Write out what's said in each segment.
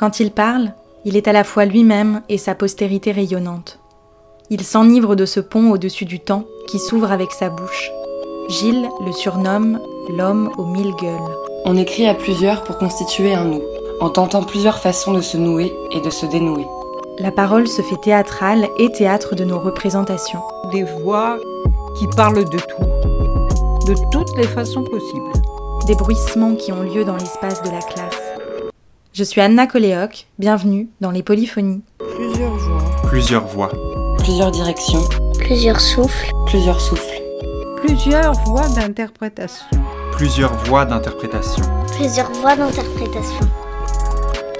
Quand il parle, il est à la fois lui-même et sa postérité rayonnante. Il s'enivre de ce pont au-dessus du temps qui s'ouvre avec sa bouche. Gilles le surnomme l'homme aux mille gueules. On écrit à plusieurs pour constituer un nous, en tentant plusieurs façons de se nouer et de se dénouer. La parole se fait théâtrale et théâtre de nos représentations. Des voix qui parlent de tout, de toutes les façons possibles. Des bruissements qui ont lieu dans l'espace de la classe. Je suis Anna Coléoc, bienvenue dans les polyphonies. Plusieurs voix. Plusieurs voix. Plusieurs directions. Plusieurs souffles. Plusieurs souffles. Plusieurs voix d'interprétation. Plusieurs voix d'interprétation. Plusieurs voix d'interprétation.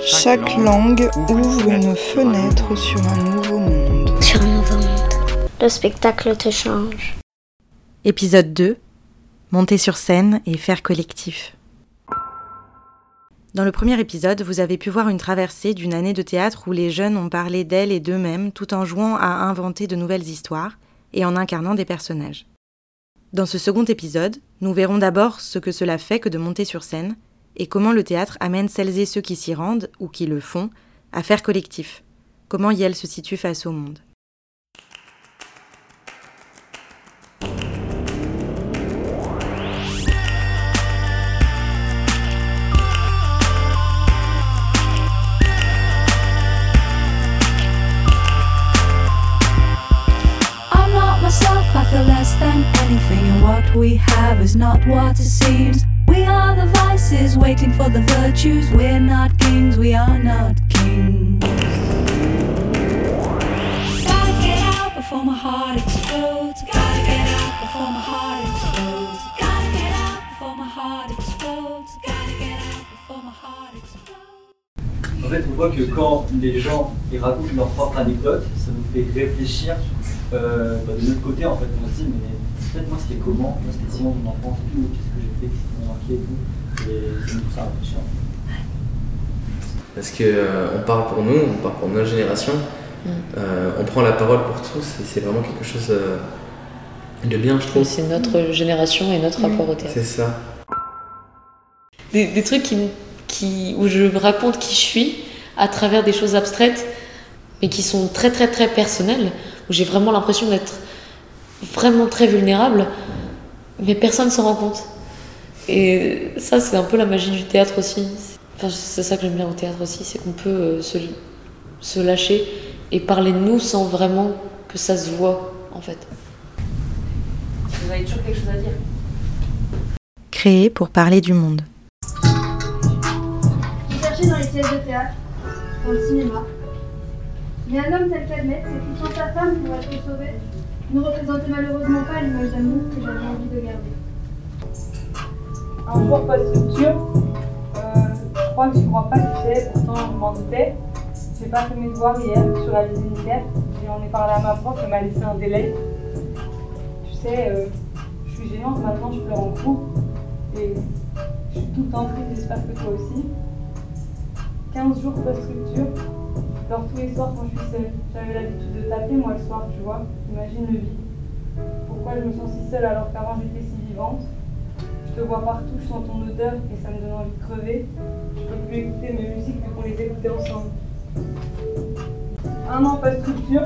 Chaque langue ouvre une fenêtre sur un nouveau monde. Sur un nouveau monde. Le spectacle te change. Épisode 2 Monter sur scène et faire collectif. Dans le premier épisode, vous avez pu voir une traversée d'une année de théâtre où les jeunes ont parlé d'elles et d'eux-mêmes tout en jouant à inventer de nouvelles histoires et en incarnant des personnages. Dans ce second épisode, nous verrons d'abord ce que cela fait que de monter sur scène et comment le théâtre amène celles et ceux qui s'y rendent ou qui le font à faire collectif, comment Yale se situe face au monde. Anything, and what we have is not what it seems. We are the vices waiting for the virtues. We're not kings, we are not kings. En fait, on voit que quand les gens ils racontent leur propre anecdote, ça nous fait réfléchir euh, bah, de notre côté. En fait, on se dit, mais peut-être moi c'était comment? Moi c'était Simon mon enfance et tout, qu'est-ce que j'ai fait, qu'est-ce qui m'a marqué et tout? Et ça nous pousse à réfléchir. Parce que euh, on parle pour nous, on parle pour notre génération, Euh, on prend la parole pour tous et c'est vraiment quelque chose euh, de bien, je trouve. C'est notre génération et notre rapport au théâtre. C'est ça. Des, des trucs qui, où je raconte qui je suis à travers des choses abstraites, mais qui sont très très très personnelles, où j'ai vraiment l'impression d'être vraiment très vulnérable, mais personne ne s'en rend compte. Et ça, c'est un peu la magie du théâtre aussi. Enfin, c'est ça que j'aime bien au théâtre aussi, c'est qu'on peut euh, se, se lâcher et parler de nous sans vraiment que ça se voit, en fait. Vous avez toujours quelque chose à dire? Créé pour parler du monde. cherché dans les pièces de théâtre, dans le cinéma. Mais un homme tel qu'Admet, sacrifiant sa femme pour être sauvé, ne représentait malheureusement pas l'image d'amour que j'avais envie de garder. Un jour post-structure, euh, je crois que je crois pas que c'est, pourtant je m'en doutais. J'ai pas fait mes devoirs hier sur la visite unitaire. J'en ai parlé à ma prof, elle m'a laissé un délai. Tu sais, euh, je suis gênante maintenant, je pleure en cours. Et je suis tout le temps triste, j'espère que toi aussi. 15 jours post-structure, pleure tous les soirs quand je suis seule. J'avais l'habitude de taper moi le soir, tu vois. Imagine le vide. Pourquoi je me sens si seule alors qu'avant j'étais si vivante? Je te vois partout, je sens ton odeur et ça me donne envie de crever. Je peux plus écouter mes musiques vu qu'on les écoutait ensemble. Un an pas de structure.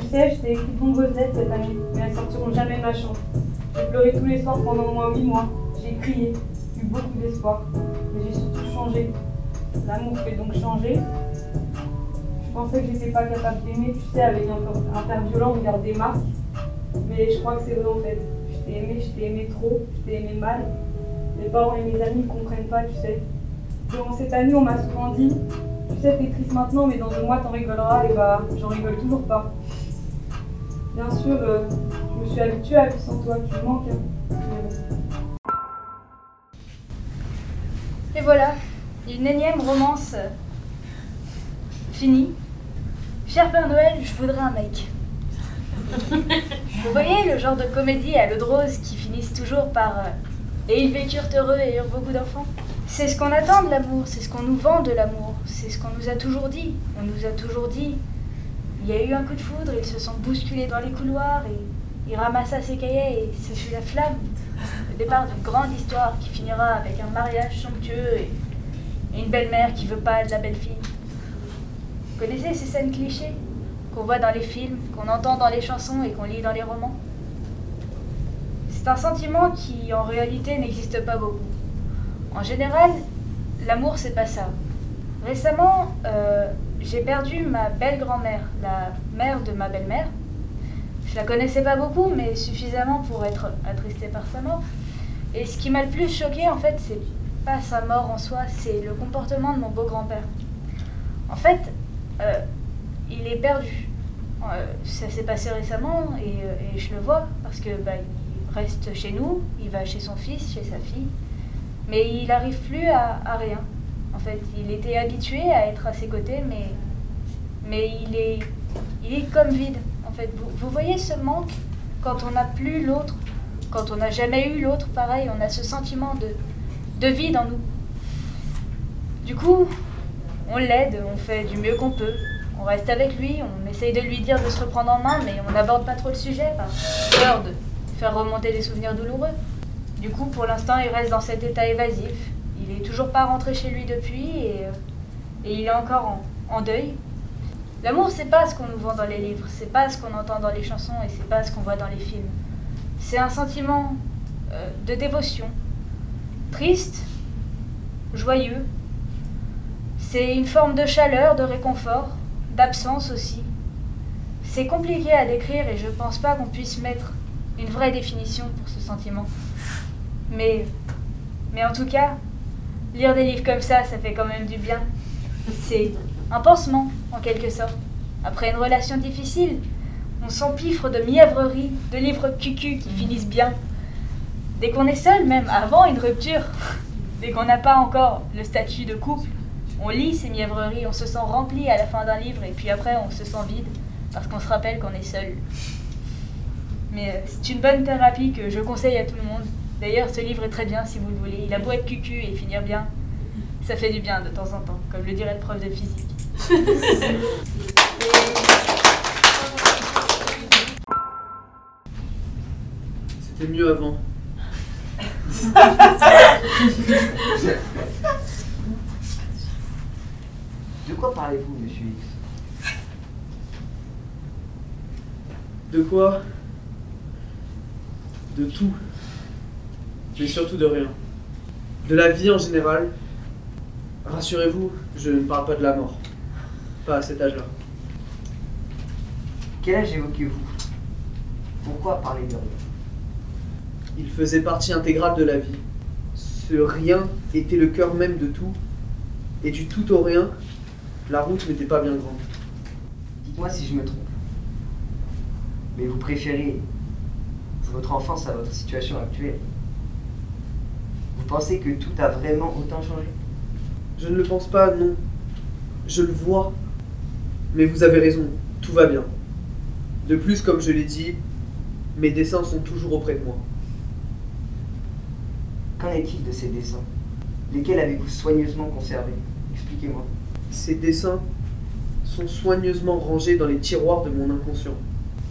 Tu sais, je t'ai écrit de nombreuses lettres cette année, mais elles sortiront jamais de ma chambre. J'ai pleuré tous les soirs pendant au moins 8 mois. J'ai crié, eu beaucoup d'espoir. Mais j'ai surtout changé. L'amour fait donc changer. Pensais que j'étais pas capable d'aimer, tu sais, avec un, un père violent, regarde des marques. Mais je crois que c'est vrai en fait. Je t'ai aimé, je t'ai aimé trop, je t'ai aimé mal. Mes parents et mes amis ne comprennent pas, tu sais. Durant cette année, on m'a souvent dit Tu sais, t'es triste maintenant, mais dans deux mois, t'en rigoleras. Et bah, j'en rigole toujours pas. Bien sûr, euh, je me suis habituée à vivre sans toi, tu me manques. hein. Et voilà, une énième romance euh, finie. Cher Père Noël, je voudrais un mec. Vous voyez le genre de comédie à l'eau de rose qui finissent toujours par euh, Et ils vécurent heureux et eurent beaucoup d'enfants C'est ce qu'on attend de l'amour, c'est ce qu'on nous vend de l'amour, c'est ce qu'on nous a toujours dit. On nous a toujours dit il y a eu un coup de foudre, ils se sont bousculés dans les couloirs et il ramassa ses cahiers et ce fut la flamme. Le départ d'une grande histoire qui finira avec un mariage somptueux et, une belle-mère qui veut pas de la belle fille. Vous connaissez ces scènes clichés qu'on voit dans les films, qu'on entend dans les chansons et qu'on lit dans les romans? C'est un sentiment qui, en réalité, n'existe pas beaucoup. En général, l'amour, c'est pas ça. Récemment, euh, j'ai perdu ma belle-grand-mère, la mère de ma belle-mère. Je la connaissais pas beaucoup, mais suffisamment pour être attristée par sa mort. Et ce qui m'a le plus choqué, en fait, c'est pas sa mort en soi, c'est le comportement de mon beau-grand-père. En fait, il est perdu. Euh, ça s'est passé récemment et, euh, et je le vois parce que bah, il reste chez nous, il va chez son fils, chez sa fille, mais il n'arrive plus à, à rien. En fait, il était habitué à être à ses côtés, mais, mais il, est, il est comme vide. En fait, vous, vous voyez ce manque quand on n'a plus l'autre, quand on n'a jamais eu l'autre, pareil, on a ce sentiment de, de vide en nous. Du coup, on l'aide, on fait du mieux qu'on peut. On reste avec lui, on essaye de lui dire de se reprendre en main, mais on n'aborde pas trop le sujet par peur de faire remonter des souvenirs douloureux. Du coup, pour l'instant, il reste dans cet état évasif. Il est toujours pas rentré chez lui depuis et, euh, il est encore en, en deuil. L'amour, c'est pas ce qu'on nous vend dans les livres, c'est pas ce qu'on entend dans les chansons et c'est pas ce qu'on voit dans les films. C'est un sentiment euh, de dévotion, triste, joyeux. C'est une forme de chaleur, de réconfort, d'absence aussi. C'est compliqué à décrire et je pense pas qu'on puisse mettre une vraie définition pour ce sentiment. Mais, mais en tout cas, lire des livres comme ça, ça fait quand même du bien. C'est un pansement, en quelque sorte. Après une relation difficile, on s'empiffre de mièvreries, de livres cucu qui finissent bien. Dès qu'on est seul, même avant une rupture, dès qu'on n'a pas encore le statut de couple, on lit ces mièvreries, on se sent rempli à la fin d'un livre et puis après on se sent vide parce qu'on se rappelle qu'on est seul. Mais euh, c'est une bonne thérapie que je conseille à tout le monde. D'ailleurs, ce livre est très bien si vous le voulez. Il a beau être cucu et finir bien, ça fait du bien de temps en temps, comme le dirait le prof de physique. C'était mieux avant. De quoi parlez-vous, monsieur X? De quoi? De tout. Mais surtout de rien. De la vie en général. Rassurez-vous, je ne parle pas de la mort. Pas à cet âge-là. Quel âge évoquez-vous? Pourquoi parler de rien? Il faisait partie intégrale de la vie. Ce rien était le cœur même de tout. Et du tout au rien, la route n'était pas bien grande. Dites-moi si je me trompe. Mais vous préférez votre enfance à votre situation actuelle Vous pensez que tout a vraiment autant changé? Je ne le pense pas, non. Je le vois. Mais vous avez raison, tout va bien. De plus, comme je l'ai dit, mes dessins sont toujours auprès de moi. Qu'en est-il de ces dessins? Lesquels avez-vous soigneusement conservés? Expliquez-moi. Ces dessins sont soigneusement rangés dans les tiroirs de mon inconscient.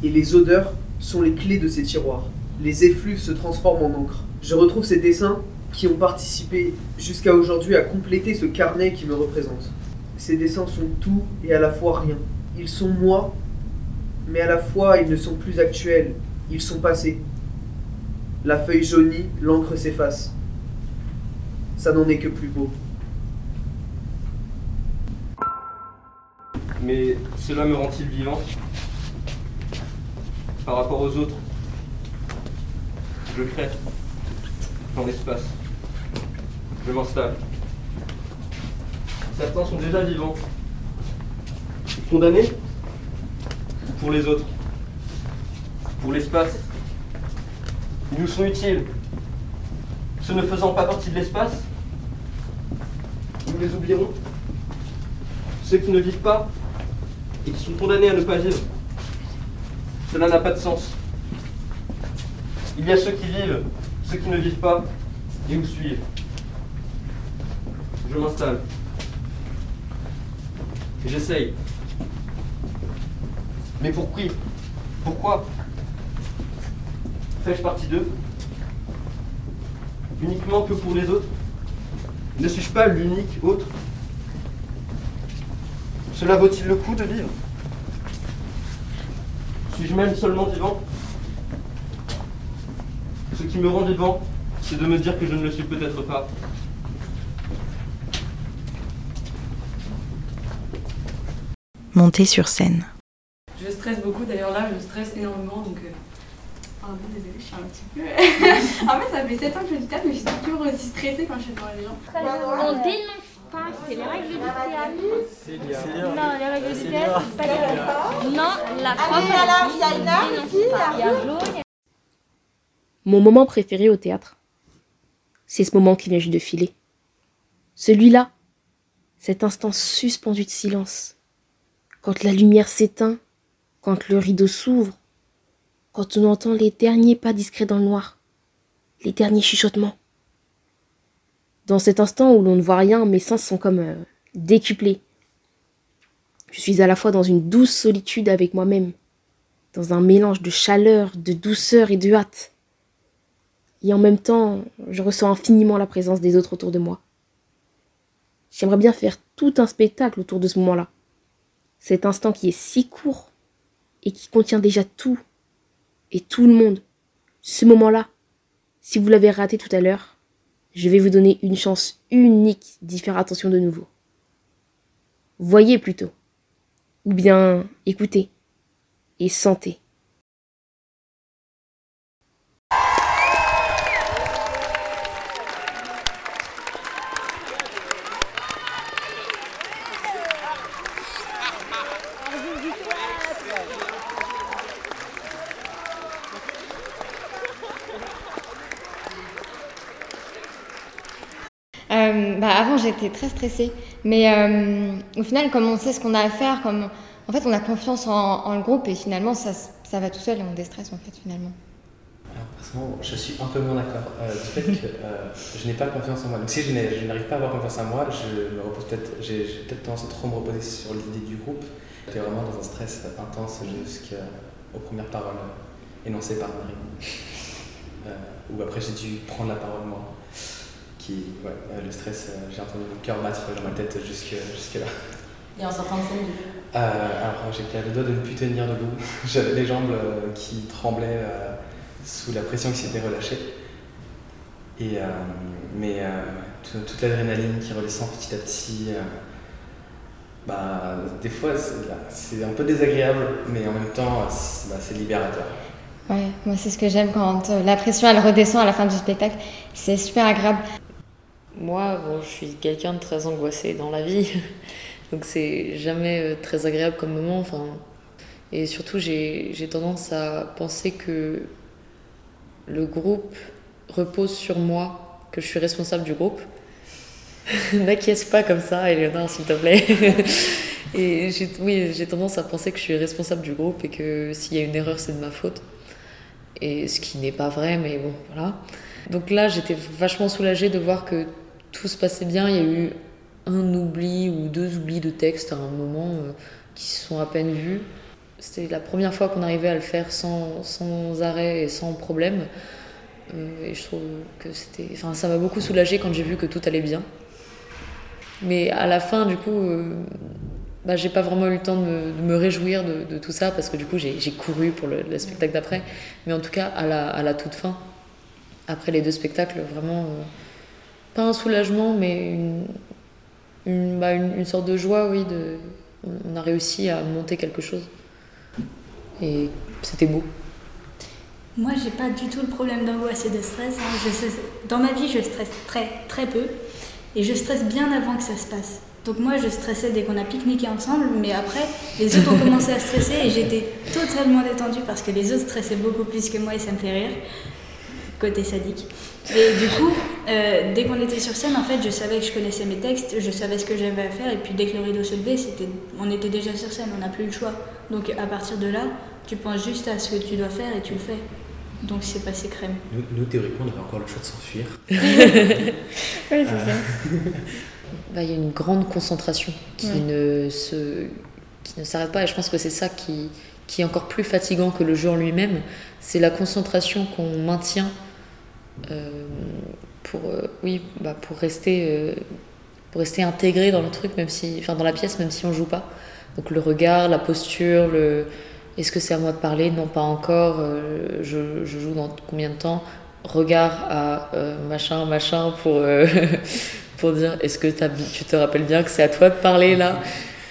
Et les odeurs sont les clés de ces tiroirs. Les effluves se transforment en encre. Je retrouve ces dessins qui ont participé jusqu'à aujourd'hui à compléter ce carnet qui me représente. Ces dessins sont tout et à la fois rien. Ils sont moi, mais à la fois ils ne sont plus actuels, ils sont passés. La feuille jaunie, l'encre s'efface. Ça n'en est que plus beau. Mais cela me rend-il vivant Par rapport aux autres, je crée dans l'espace. Je m'installe. Certains sont déjà vivants. Condamnés? Pour les autres. Pour l'espace. Ils nous sont utiles. Ce ne faisant pas partie de l'espace, nous les oublierons. Ceux qui ne vivent pas et qui sont condamnés à ne pas vivre. Cela n'a pas de sens. Il y a ceux qui vivent, ceux qui ne vivent pas et où suivent. Je m'installe. J'essaye. Mais pour qui? Pourquoi? Fais-je partie d'eux? Uniquement que pour les autres? Ne suis-je pas l'unique autre? Cela vaut-il le coup de vivre? Suis-je même seulement vivant? Ce qui me rend vivant, c'est de me dire que je ne le suis peut-être pas. Monter sur scène. Je stresse beaucoup, d'ailleurs là, je stresse énormément, donc... euh, Ah bon, désolée, je suis un petit peu... en fait, ça fait 7 ans que je fais du théâtre, mais je suis toujours aussi stressée quand je suis devant les gens. On dénonce c'est les règles du théâtre. Non, les règles du théâtre, c'est pas les règles. Non, la prof, elle a dit, on dénonce pas. Il y a Flo, il y a- Mon moment préféré au théâtre, c'est ce moment qui vient juste de filer. Celui-là, cet instant suspendu de silence. Quand la lumière s'éteint, quand le rideau s'ouvre, quand on entend les derniers pas discrets dans le noir, les derniers chuchotements. Dans cet instant où l'on ne voit rien, mes sens sont comme euh, décuplés. Je suis à la fois dans une douce solitude avec moi-même, dans un mélange de chaleur, de douceur et de hâte. Et en même temps, je ressens infiniment la présence des autres autour de moi. J'aimerais bien faire tout un spectacle autour de ce moment-là. Cet instant qui est si court et qui contient déjà tout et tout le monde. Ce moment-là, si vous l'avez raté tout à l'heure, je vais vous donner une chance unique d'y faire attention de nouveau. Voyez plutôt, ou bien écoutez et sentez. Euh, bah, avant, j'étais très stressée. Mais euh, au final, comme on sait ce qu'on a à faire, comme en fait, on a confiance en, le groupe et finalement, ça, ça va tout seul et on déstresse en fait finalement. Je suis un peu moins d'accord euh, du fait que euh, je n'ai pas confiance en moi. Donc, si je n'arrive pas à avoir confiance en moi, je me repose peut-être, j'ai peut-être tendance à trop me reposer sur l'idée du groupe. J'étais vraiment dans un stress intense jusqu'aux premières paroles énoncées par Marie. Euh, où après, j'ai dû prendre la parole moi. Qui, ouais, euh, le stress, euh, j'ai entendu mon cœur battre dans ma tête jusque, jusque là. Et en sortant de scène, Euh, alors j'étais à deux doigts de ne plus tenir debout. J'avais les jambes euh, qui tremblaient euh, sous la pression qui s'était relâchée. Et, euh, mais euh, tout- toute l'adrénaline qui redescend petit à petit, euh, bah, des fois c'est bah, c'est un peu désagréable, mais en même temps c'est bah, libérateur. Ouais, moi c'est ce que j'aime quand euh, la pression elle redescend à la fin du spectacle. C'est super agréable. Moi, bon, je suis quelqu'un de très angoissé dans la vie, donc c'est jamais euh, très agréable comme moment. Enfin, et surtout, j'ai tendance à penser que le groupe repose sur moi, que je suis responsable du groupe. N'acquiesce pas comme ça, Eleonore, s'il te plaît. et oui, j'ai tendance à penser que je suis responsable du groupe et que s'il y a une erreur, c'est de ma faute. Et ce qui n'est pas vrai, mais bon, voilà. Donc là, j'étais vachement soulagée de voir que tout se passait bien. Il y a eu un oubli ou deux oublis de texte à un moment euh, qui se sont à peine vus. C'était la première fois qu'on arrivait à le faire sans, sans arrêt et sans problème. Euh, et je trouve que c'était. Enfin, ça m'a beaucoup soulagée quand j'ai vu que tout allait bien. Mais à la fin, du coup, euh, bah, j'ai pas vraiment eu le temps de me, réjouir de, tout ça parce que du coup, j'ai couru pour le, le spectacle d'après. Mais en tout cas, à la, à la toute fin, après les deux spectacles, vraiment, euh, pas un soulagement, mais bah, une, une sorte de joie, oui. De, on, a réussi à monter quelque chose. Et c'était beau. Moi, j'ai pas du tout le problème d'angoisse et de stress. hein. Je dans ma vie, je stresse très très peu et je stresse bien avant que ça se passe. Donc moi, je stressais dès qu'on a pique-niqué ensemble, mais après, les autres ont commencé à stresser et j'étais totalement détendue parce que les autres stressaient beaucoup plus que moi et ça me fait rire. Côté sadique. Et du coup, euh, dès qu'on était sur scène, en fait, je savais que je connaissais mes textes, je savais ce que j'avais à faire, et puis dès que le rideau se levait, c'était, on était déjà sur scène, on n'a plus le choix. Donc à partir de là, tu penses juste à ce que tu dois faire et tu le fais. Donc c'est passé crème. Nous, nous, théoriquement, on avait encore le choix de s'enfuir. Oui, c'est ça. Bah, il y a une grande concentration qui Ouais. ne se qui ne s'arrête pas et je pense que c'est ça qui, qui est encore plus fatigant que le jeu en lui-même c'est la concentration qu'on maintient euh, pour euh, oui bah, pour rester euh, pour rester intégré dans le truc, même si, enfin dans la pièce, même si on joue pas. Donc le regard, la posture, le est-ce que c'est à moi de parler? Non, pas encore. euh, je, je joue dans combien de temps? Regard à euh, machin, machin pour, euh, pour dire est-ce que tu te rappelles bien que c'est à toi de parler là?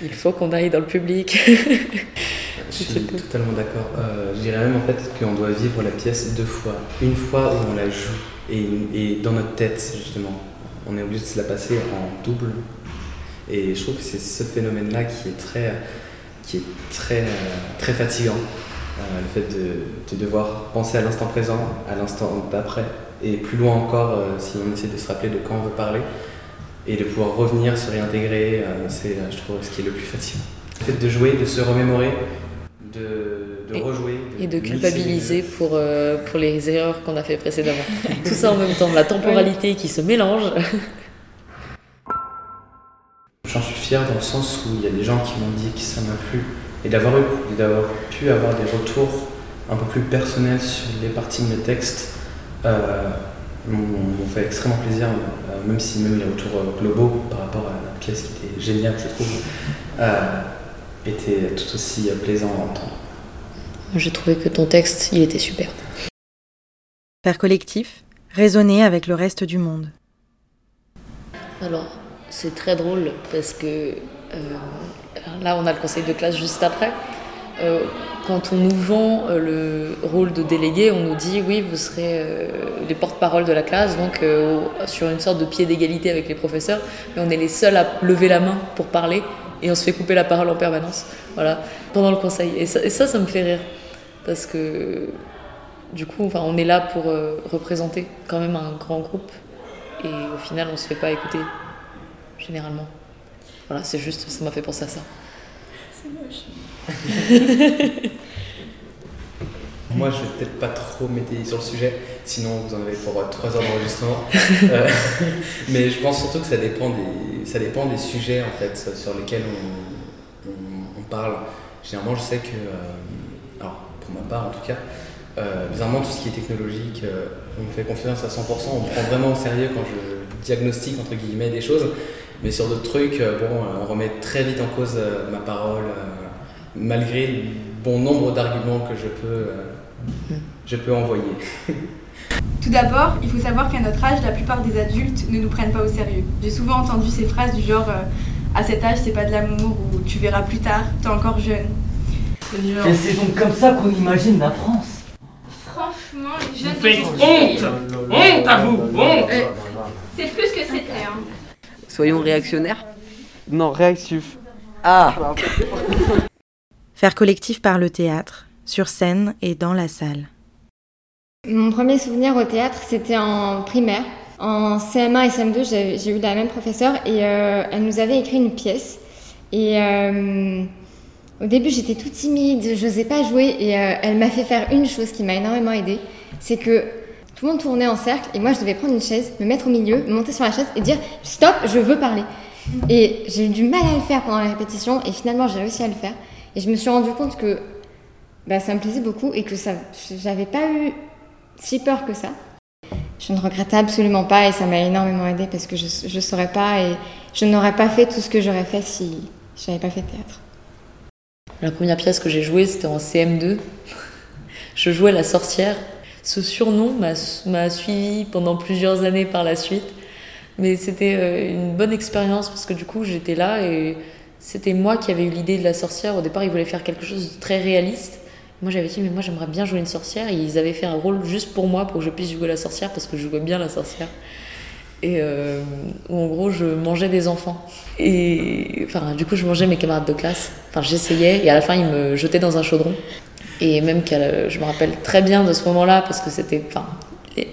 Il faut qu'on aille dans le public. Je suis totalement d'accord. Euh, je dirais même en fait qu'on doit vivre la pièce deux fois. Une fois où on la joue et, et dans notre tête justement. On est obligé de se la passer en double. Et je trouve que c'est ce phénomène-là qui est très, qui est très, très fatigant. Euh, le fait de, de devoir penser à l'instant présent, à l'instant d'après, et plus loin encore euh, si on essaie de se rappeler de quand on veut parler, et de pouvoir revenir, se réintégrer, euh, c'est je trouve ce qui est le plus fatigant. Le fait de jouer, de se remémorer, de, de rejouer. Et de culpabiliser pour, euh, pour les erreurs qu'on a fait précédemment. Tout ça en même temps, la temporalité qui se mélange. J'en suis fier dans le sens où il y a des gens qui m'ont dit que ça m'a plu et d'avoir et pu avoir des retours un peu plus personnels sur les parties de mes textes euh, m'ont fait extrêmement plaisir, euh, même si même les retours globaux par rapport à la pièce qui était géniale, je trouve, euh, étaient tout aussi plaisants à entendre. J'ai trouvé que ton texte, il était super. Faire collectif, raisonner avec le reste du monde. Alors, c'est très drôle parce que euh, là, on a le conseil de classe juste après. Euh, quand on nous vend euh, le rôle de délégué, on nous dit oui, vous serez euh, les porte-parole de la classe, donc euh, sur une sorte de pied d'égalité avec les professeurs, mais on est les seuls à lever la main pour parler et on se fait couper la parole en permanence, voilà, pendant le conseil. Et ça, et ça, ça me fait rire parce que du coup, enfin, on est là pour euh, représenter quand même un grand groupe et au final, on se fait pas écouter généralement. Voilà, c'est juste, ça m'a fait penser à ça. C'est moche. Moi, je vais peut-être pas trop m'étayer sur le sujet, sinon vous en avez pour 3 heures d'enregistrement. Euh, mais je pense surtout que ça dépend des, ça dépend des sujets en fait, sur lesquels on, on- on parle. Généralement, je sais que, euh, alors pour ma part en tout cas, euh, bizarrement, tout ce qui est technologique, euh, on me fait confiance à 100%, on me prend vraiment au sérieux quand je diagnostique entre guillemets des choses. Mais sur d'autres trucs, euh, bon, euh, on remet très vite en cause euh, ma parole, euh, malgré le bon nombre d'arguments que je peux, euh, je peux envoyer. Tout d'abord, il faut savoir qu'à notre âge, la plupart des adultes ne nous prennent pas au sérieux. J'ai souvent entendu ces phrases du genre euh, à cet âge, c'est pas de l'amour ou tu verras plus tard, t'es encore jeune. Et c'est donc comme ça qu'on imagine la France. Franchement, les jeunes. Vous faites honte Honte à vous Honte Euh, C'est plus que c'était, hein. Soyons réactionnaires Non, réactif. Ah Faire collectif par le théâtre, sur scène et dans la salle. Mon premier souvenir au théâtre, c'était en primaire. En CM1 et CM2, j'ai eu la même professeure et euh, elle nous avait écrit une pièce. Et euh, au début, j'étais toute timide, je n'osais pas jouer et euh, elle m'a fait faire une chose qui m'a énormément aidée. C'est que tout le monde tournait en cercle et moi, je devais prendre une chaise, me mettre au milieu, monter sur la chaise et dire stop, je veux parler. Et j'ai eu du mal à le faire pendant la répétition et finalement, j'ai réussi à le faire. Et je me suis rendu compte que bah, ça me plaisait beaucoup et que j'avais pas eu si peur que ça. Je ne regrette absolument pas et ça m'a énormément aidé parce que je ne saurais pas et je n'aurais pas fait tout ce que j'aurais fait si je n'avais pas fait de théâtre. La première pièce que j'ai jouée, c'était en CM2. Je jouais la sorcière. Ce surnom m'a m'a suivi pendant plusieurs années par la suite. Mais c'était euh, une bonne expérience parce que du coup, j'étais là et c'était moi qui avais eu l'idée de la sorcière. Au départ, ils voulaient faire quelque chose de très réaliste. Moi, j'avais dit, mais moi, j'aimerais bien jouer une sorcière. Ils avaient fait un rôle juste pour moi, pour que je puisse jouer la sorcière parce que je jouais bien la sorcière. Et euh, où en gros, je mangeais des enfants. Et enfin, du coup, je mangeais mes camarades de classe. Enfin, j'essayais et à la fin, ils me jetaient dans un chaudron. Et même que je me rappelle très bien de ce moment-là parce que c'était. Enfin,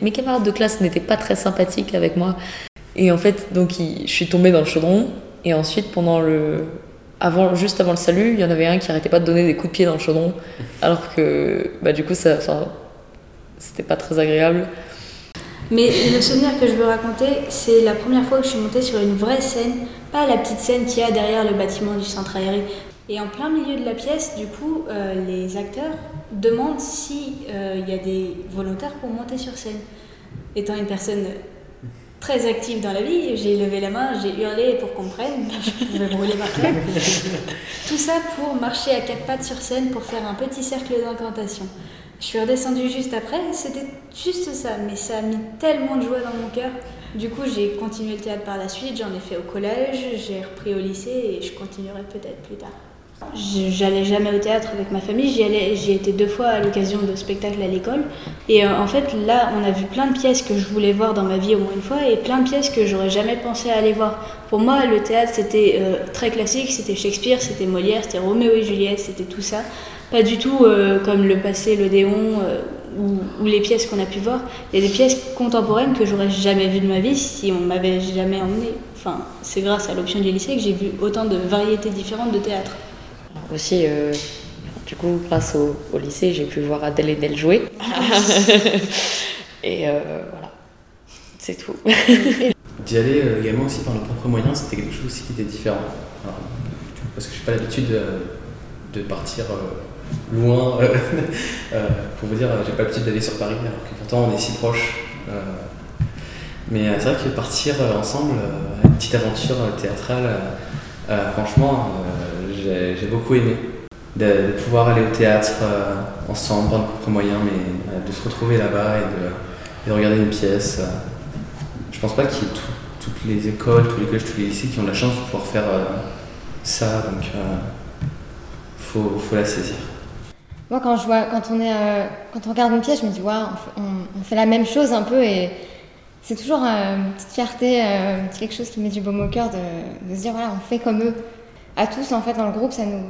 mes camarades de classe n'étaient pas très sympathiques avec moi. Et en fait, donc, je suis tombée dans le chaudron. Et ensuite, pendant le. Avant, juste avant le salut, il y en avait un qui arrêtait pas de donner des coups de pied dans le chaudron. Alors que, bah, du coup, ça. C'était pas très agréable. Mais le souvenir que je veux raconter, c'est la première fois que je suis montée sur une vraie scène, pas la petite scène qu'il y a derrière le bâtiment du centre aéré. Et en plein milieu de la pièce, du coup, euh, les acteurs demandent s'il y a des volontaires pour monter sur scène. Étant une personne très active dans la vie. J'ai levé la main, j'ai hurlé pour qu'on me prenne, je pouvais brûler par terre. Tout ça pour marcher à quatre pattes sur scène pour faire un petit cercle d'incantation. Je suis redescendue juste après, c'était juste ça, mais ça a mis tellement de joie dans mon cœur. Du coup, j'ai continué le théâtre par la suite, j'en ai fait au collège, j'ai repris au lycée et je continuerai peut-être plus tard. J'allais jamais au théâtre avec ma famille, j'y étais deux fois à l'occasion de spectacles à l'école. Et euh, en fait, là, on a vu plein de pièces que je voulais voir dans ma vie au moins une fois et plein de pièces que j'aurais jamais pensé à aller voir. Pour moi, le théâtre, c'était euh, très classique, c'était Shakespeare, c'était Molière, c'était Roméo et Juliette, c'était tout ça. Pas du tout euh, comme le passé, l'Odéon euh, ou, ou les pièces qu'on a pu voir. Il y a des pièces contemporaines que j'aurais jamais vues de ma vie si on m'avait jamais emmené. Enfin, c'est grâce à l'option du lycée que j'ai vu autant de variétés différentes de théâtre. Aussi, euh, du coup, grâce au, au lycée, j'ai pu voir Adèle et Nel jouer. et euh, voilà, c'est tout. D'y aller euh, également aussi par nos propres moyens, c'était quelque chose aussi qui était différent. Alors, parce que je n'ai pas l'habitude euh, de partir euh, loin. Euh, pour vous dire, j'ai pas l'habitude d'aller sur Paris, alors que pourtant on est si proches. Euh, mais euh, c'est vrai que partir euh, ensemble, euh, une petite aventure théâtrale, euh, euh, franchement, euh, j'ai beaucoup aimé. De, pouvoir aller au théâtre euh, ensemble par nos propres moyens, mais euh, de se retrouver là-bas et de, regarder une pièce. euh, je pense pas qu'il y ait tout- toutes les écoles, tous les collèges, tous les lycées qui ont la chance de pouvoir faire euh, ça, donc faut, faut la saisir. Moi, quand, je vois, quand, on est, quand on regarde une pièce, je me dis, waouh, on, fait- la même chose un peu et c'est toujours une petite fierté, quelque chose qui met du baume au cœur de, de se dire, voilà, on fait comme eux. À tous, en fait, dans le groupe, ça nous,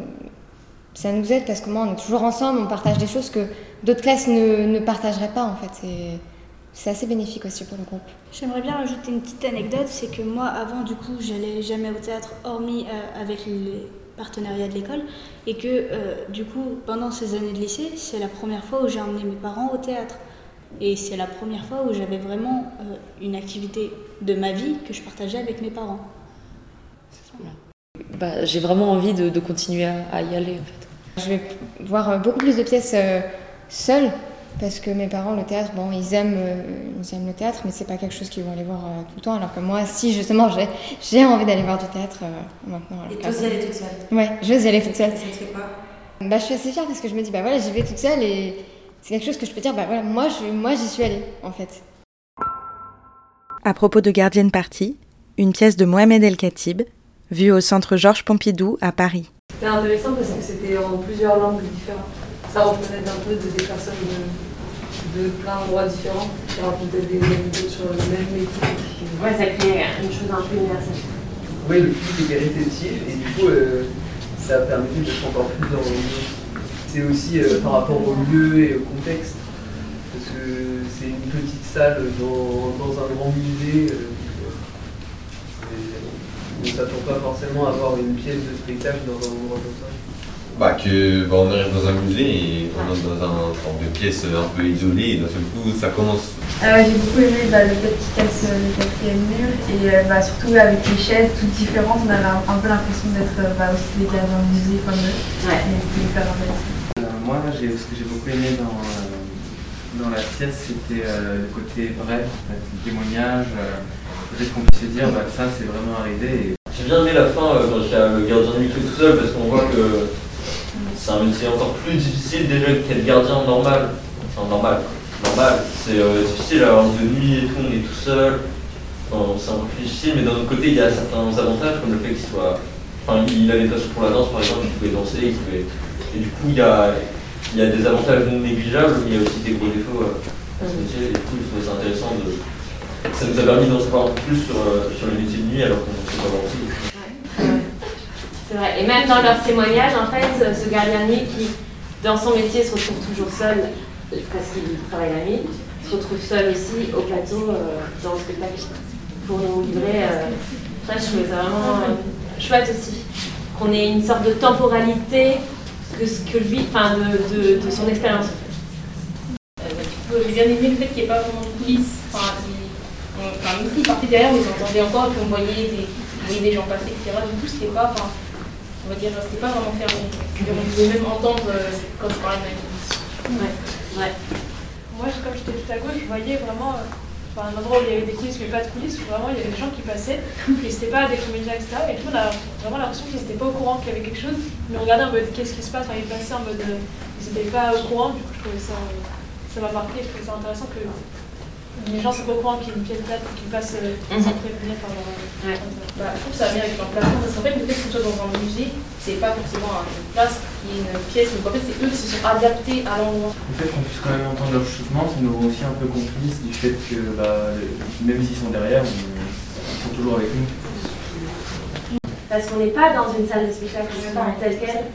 ça nous aide parce que moi, on est toujours ensemble, on partage des choses que d'autres classes ne, ne partageraient pas, en fait. C'est assez bénéfique aussi pour le groupe. J'aimerais bien rajouter une petite anecdote, c'est que moi avant du coup j'allais jamais au théâtre hormis euh, avec les partenariats de l'école et que euh, du coup pendant ces années de lycée c'est la première fois où j'ai emmené mes parents au théâtre et c'est la première fois où j'avais vraiment euh, une activité de ma vie que je partageais avec mes parents. Bah, j'ai vraiment envie de, de continuer à, à y aller en fait. Je vais voir euh, beaucoup plus de pièces euh, seule parce que mes parents, le théâtre, bon, ils aiment, euh, ils aiment le théâtre, mais c'est pas quelque chose qu'ils vont aller voir euh, tout le temps. Alors que moi, si justement j'ai, j'ai envie d'aller voir du théâtre euh, maintenant. Et t'oses y aller toute seule? Ouais, j'ose y aller toute seule. Ça te fait quoi? Bah, je suis assez fière parce que je me dis, bah voilà, j'y vais toute seule et c'est quelque chose que je peux dire, bah voilà, moi, je, moi j'y suis allée en fait. À propos de Gardienne Partie, une pièce de Mohamed El Khatib, vue au centre Georges Pompidou à Paris. C'était intéressant parce que c'était en plusieurs langues différentes. Ça représentait un peu de- des personnes de, de plein d'endroits différents qui racontaient des anecdotes sur le même métier. Ouais, ça crée une chose un peu universelle. Oui, le public était réceptif et du coup, euh, ça a permis d'être encore plus dans C'est aussi euh, par rapport au lieu et au contexte, parce que c'est une petite salle dans, dans un grand musée. euh, ne s'attend pas forcément à avoir une pièce de spectacle dans un endroit comme ça. Bah que bah, on arrive dans un musée et on est dans un genre de pièce un peu isolée et d'un seul coup ça commence. Euh, j'ai beaucoup aimé bah, le fait qu'il casse euh, le quatrième mur et euh, bah, surtout avec les chaises toutes différentes, on avait un, un peu l'impression d'être euh, bah, aussi des gars dans le musée comme eux. Ouais. Et c'était hyper intéressant. Euh, moi, j'ai, ce que j'ai beaucoup aimé dans, euh, dans la pièce, c'était euh, le côté en fait, le témoignage, euh, peut-être qu'on puisse se dire, bah, ça c'est vraiment arrivé. J'ai bien aimé la fin euh, quand il y a le gardien de tout seul parce qu'on voit que c'est un métier encore plus difficile déjà qu'être gardien normal. Enfin normal. Normal. C'est euh, difficile avoir de nuit et tout, on est tout seul. C'est un peu plus difficile, mais d'un autre côté il y a certains avantages comme le fait qu'il soit. Enfin il avait passion pour la danse par exemple, il pouvait danser, il pouvait. Et du coup il y a, il y a des avantages non négligeables, mais il y a aussi des gros défauts euh, à ce métier. Et du coup je trouvais ça intéressant de. Ça nous a permis d'en savoir plus sur, euh, sur les métiers de nuit alors qu'on ne sait pas vraiment aussi. C'est vrai. Et même dans leur témoignage, en fait, ce gardien de nuit qui, dans son métier, se retrouve toujours seul parce qu'il travaille la nuit, se retrouve seul aussi au plateau euh, dans le spectacle pour nous livrer. Euh, ça, je trouvais ça vraiment euh, chouette aussi. Qu'on ait une sorte de temporalité que ce que lui, enfin, de, de, de son expérience. J'ai bien aimé le fait qu'il n'y ait pas vraiment de coulisses. Enfin, on- même s'ils partaient derrière, ils entendaient encore, puis on voyait des, on gens passer, etc. Du coup, c'était pas, on va dire, c'était pas vraiment fermé. Et on pouvait même entendre euh, quand je parlais de ma vie. Ouais, ouais. Moi, comme j'étais tout à gauche, je voyais vraiment euh, un endroit où il y avait des coulisses mais pas de coulisses, où vraiment il y avait des gens qui passaient, et c'était pas des comédiens, etc. Et tout, on a vraiment l'impression qu'ils n'étaient pas au courant qu'il y avait quelque chose. Ils nous regardaient en mode qu'est-ce qui se passe, enfin, ils passaient en mode. euh, ils n'étaient pas au courant, du coup je trouvais ça. euh, ça m'a marqué, je trouvais ça intéressant que les gens soient pas au courant qu'il y a une pièce de théâtre et qu'ils passent euh, sans prévenir par leur. Bah, je trouve ça bien avec leur plafond parce qu'en fait, le fait que ce soit dans un musée, c'est pas forcément une place qui est une pièce, donc en fait, c'est eux qui se sont adaptés à l'endroit. Le fait qu'on puisse quand même entendre leur chuchotement, ça nous rend aussi un peu complices du fait que bah, même s'ils sont derrière, ils sont toujours avec nous. Parce qu'on n'est pas dans une salle de spectacle telle qu'elle.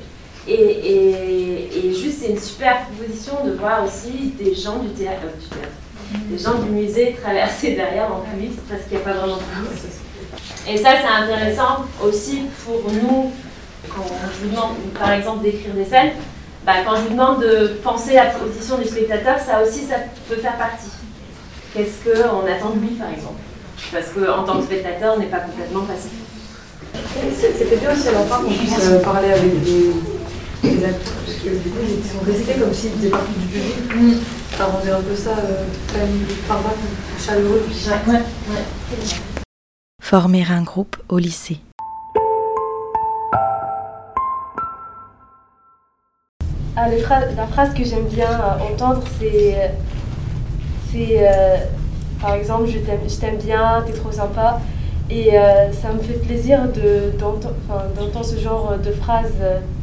Et, et, et juste, c'est une super proposition de voir aussi des gens du théâtre, euh, du théâtre, des gens du musée traverser derrière en coulisses parce qu'il n'y a pas vraiment de coulisses. Et ça, c'est intéressant aussi pour nous, quand je vous demande, par exemple, d'écrire des scènes, bah, quand je vous demande de penser à la position du spectateur, ça aussi, ça peut faire partie. Qu'est-ce qu'on attend de lui, par exemple? Parce qu'en tant que spectateur, on n'est pas complètement passif. C'était bien aussi à la fin qu'on puisse euh, parler avec des, des acteurs, parce que du coup ils sont restés comme s'ils faisaient partie du public. Ça rendait un peu ça euh, quand même. Former un groupe au lycée. Ah, la phrase que j'aime bien euh, entendre, c'est. euh, c'est euh, par exemple, je t'aime je t'aime bien, t'es trop sympa. Et euh, ça me fait plaisir de- d'entendre d'entendre ce genre de phrase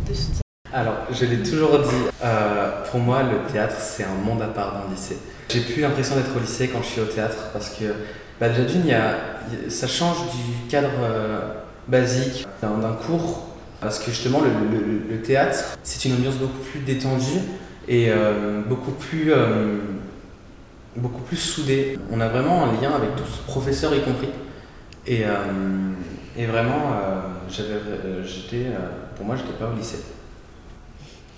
de soutien. Alors, je l'ai toujours dit, euh, pour moi, le théâtre, c'est un monde à part le lycée. J'ai plus l'impression d'être au lycée quand je suis au théâtre parce que, bah, déjà d'une, ça change du cadre euh, basique d'un d'un cours parce que justement, le, théâtre, c'est une ambiance beaucoup plus détendue et euh, beaucoup plus. beaucoup plus soudée. On a vraiment un lien avec tous, professeurs y compris. Et, et vraiment, j'étais, pour moi, j'étais pas au lycée.